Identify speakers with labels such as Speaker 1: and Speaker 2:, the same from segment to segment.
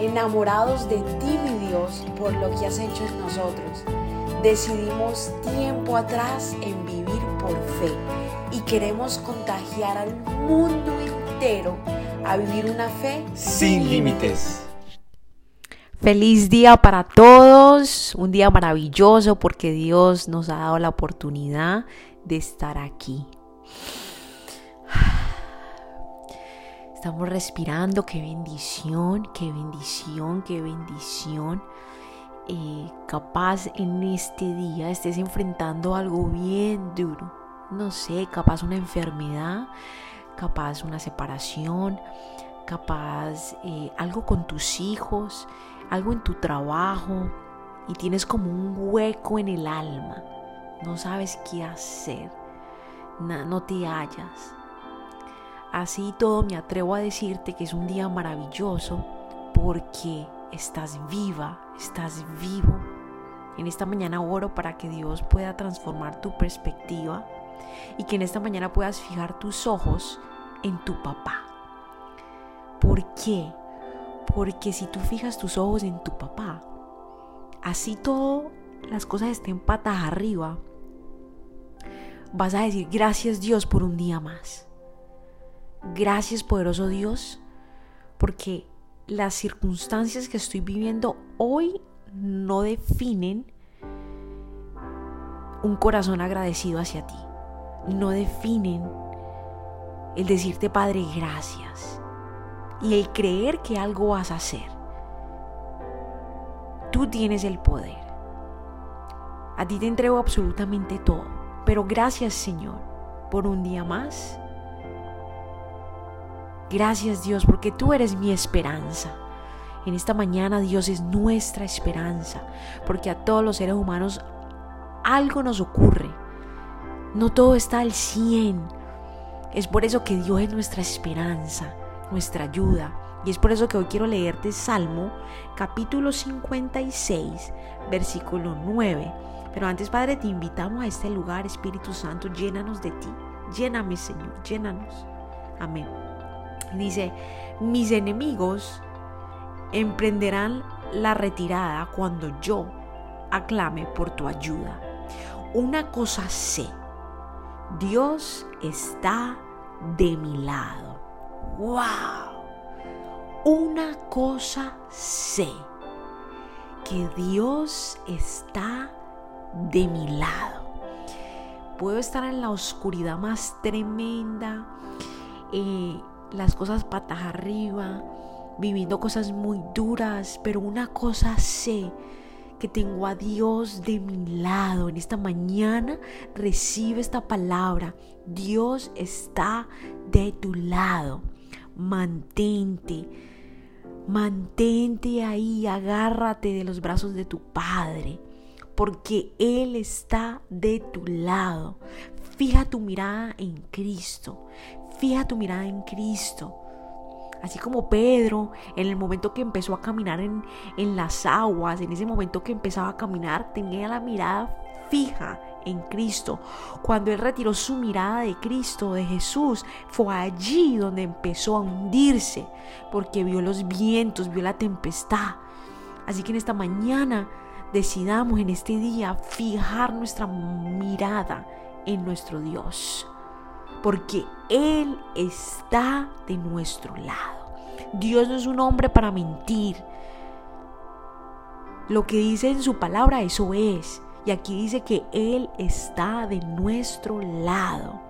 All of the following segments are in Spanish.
Speaker 1: enamorados de ti, mi Dios, por lo que has hecho en nosotros. Decidimos tiempo atrás en vivir por fe y queremos contagiar al mundo entero a vivir una fe
Speaker 2: sin límites.
Speaker 3: Feliz día para todos, un día maravilloso porque Dios nos ha dado la oportunidad de estar aquí. Estamos respirando, qué bendición, qué bendición, qué bendición. Eh, capaz en este día estés enfrentando algo bien duro. No sé, capaz una enfermedad, capaz una separación, capaz eh, algo con tus hijos, algo en tu trabajo y tienes como un hueco en el alma. No sabes qué hacer. no te hallas. Así todo me atrevo a decirte que es un día maravilloso porque estás viva, estás vivo. En esta mañana oro para que Dios pueda transformar tu perspectiva y que en esta mañana puedas fijar tus ojos en tu papá. ¿Por qué? Porque si tú fijas tus ojos en tu papá, así todo las cosas estén patas arriba, vas a decir gracias Dios por un día más. Gracias poderoso Dios, porque las circunstancias que estoy viviendo hoy no definen un corazón agradecido hacia ti. No definen el decirte Padre gracias y el creer que algo vas a hacer. Tú tienes el poder. A ti te entrego absolutamente todo. Pero gracias Señor por un día más. Gracias Dios porque tú eres mi esperanza. En esta mañana Dios es nuestra esperanza. Porque a todos los seres humanos algo nos ocurre. No todo está al 100. Es por eso que Dios es nuestra esperanza, nuestra ayuda. Y es por eso que hoy quiero leerte Salmo capítulo 56, versículo 9. Pero antes, Padre, te invitamos a este lugar, Espíritu Santo, llénanos de ti. Lléname, Señor, llénanos. Amén. Dice, mis enemigos emprenderán la retirada cuando yo aclame por tu ayuda. Una cosa sé, Dios está de mi lado. ¡Wow! Una cosa sé, que Dios está de mi lado. Puedo estar en la oscuridad más tremenda, eh, las cosas patas arriba, viviendo cosas muy duras, pero una cosa sé, que tengo a Dios de mi lado. En esta mañana recibe esta palabra. Dios está de tu lado. Mantente. Mantente ahí, agárrate de los brazos de tu Padre, porque Él está de tu lado. Fija tu mirada en Cristo. Fija tu mirada en Cristo. Así como Pedro, en el momento que empezó a caminar en, en, las aguas, en ese momento que empezaba a caminar, tenía la mirada fija en Cristo. Cuando él retiró su mirada de Cristo, de Jesús, fue allí donde empezó a hundirse, porque vio los vientos, vio la tempestad. Así que en esta mañana decidamos en este día fijar nuestra mirada en nuestro Dios porque Él está de nuestro lado. Dios no es un hombre para mentir. Lo que dice en su palabra, eso es. Y aquí dice que Él está de nuestro lado.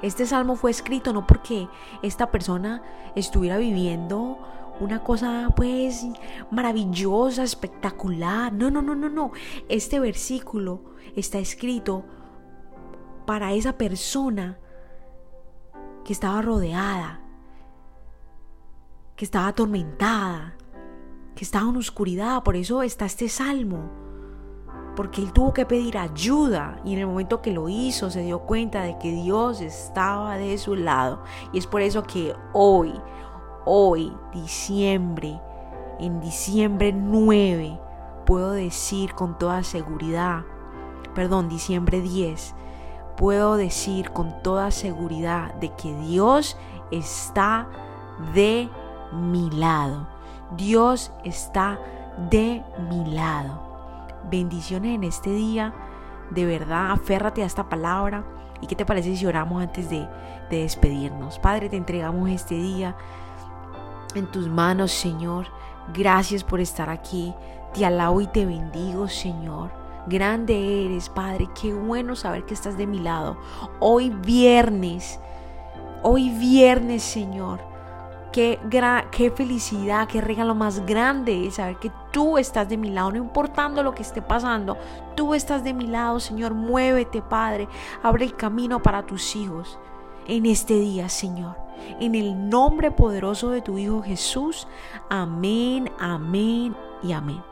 Speaker 3: Este salmo fue escrito no porque esta persona estuviera viviendo una cosa pues maravillosa, espectacular. No, no, no, no, no. Este versículo está escrito para esa persona que estaba rodeada, que estaba atormentada, que estaba en oscuridad. Por eso está este salmo. Porque él tuvo que pedir ayuda y en el momento que lo hizo se dio cuenta de que Dios estaba de su lado. Y es por eso que hoy, hoy, diciembre, en diciembre 9, puedo decir con toda seguridad, perdón, diciembre 10, puedo decir con toda seguridad de que Dios está de mi lado. Dios está de mi lado. Bendiciones en este día. De verdad, aférrate a esta palabra. ¿Y qué te parece si oramos antes de, de despedirnos? Padre, te entregamos este día en tus manos, Señor. Gracias por estar aquí. Te alabo y te bendigo, Señor. Grande eres, Padre. Qué bueno saber que estás de mi lado. Hoy viernes, hoy viernes, Señor. Qué, qué felicidad, qué regalo más grande es saber que tú estás de mi lado, no importando lo que esté pasando. Tú estás de mi lado, Señor. Muévete, Padre. Abre el camino para tus hijos en este día, Señor. En el nombre poderoso de tu Hijo Jesús. Amén, amén y amén.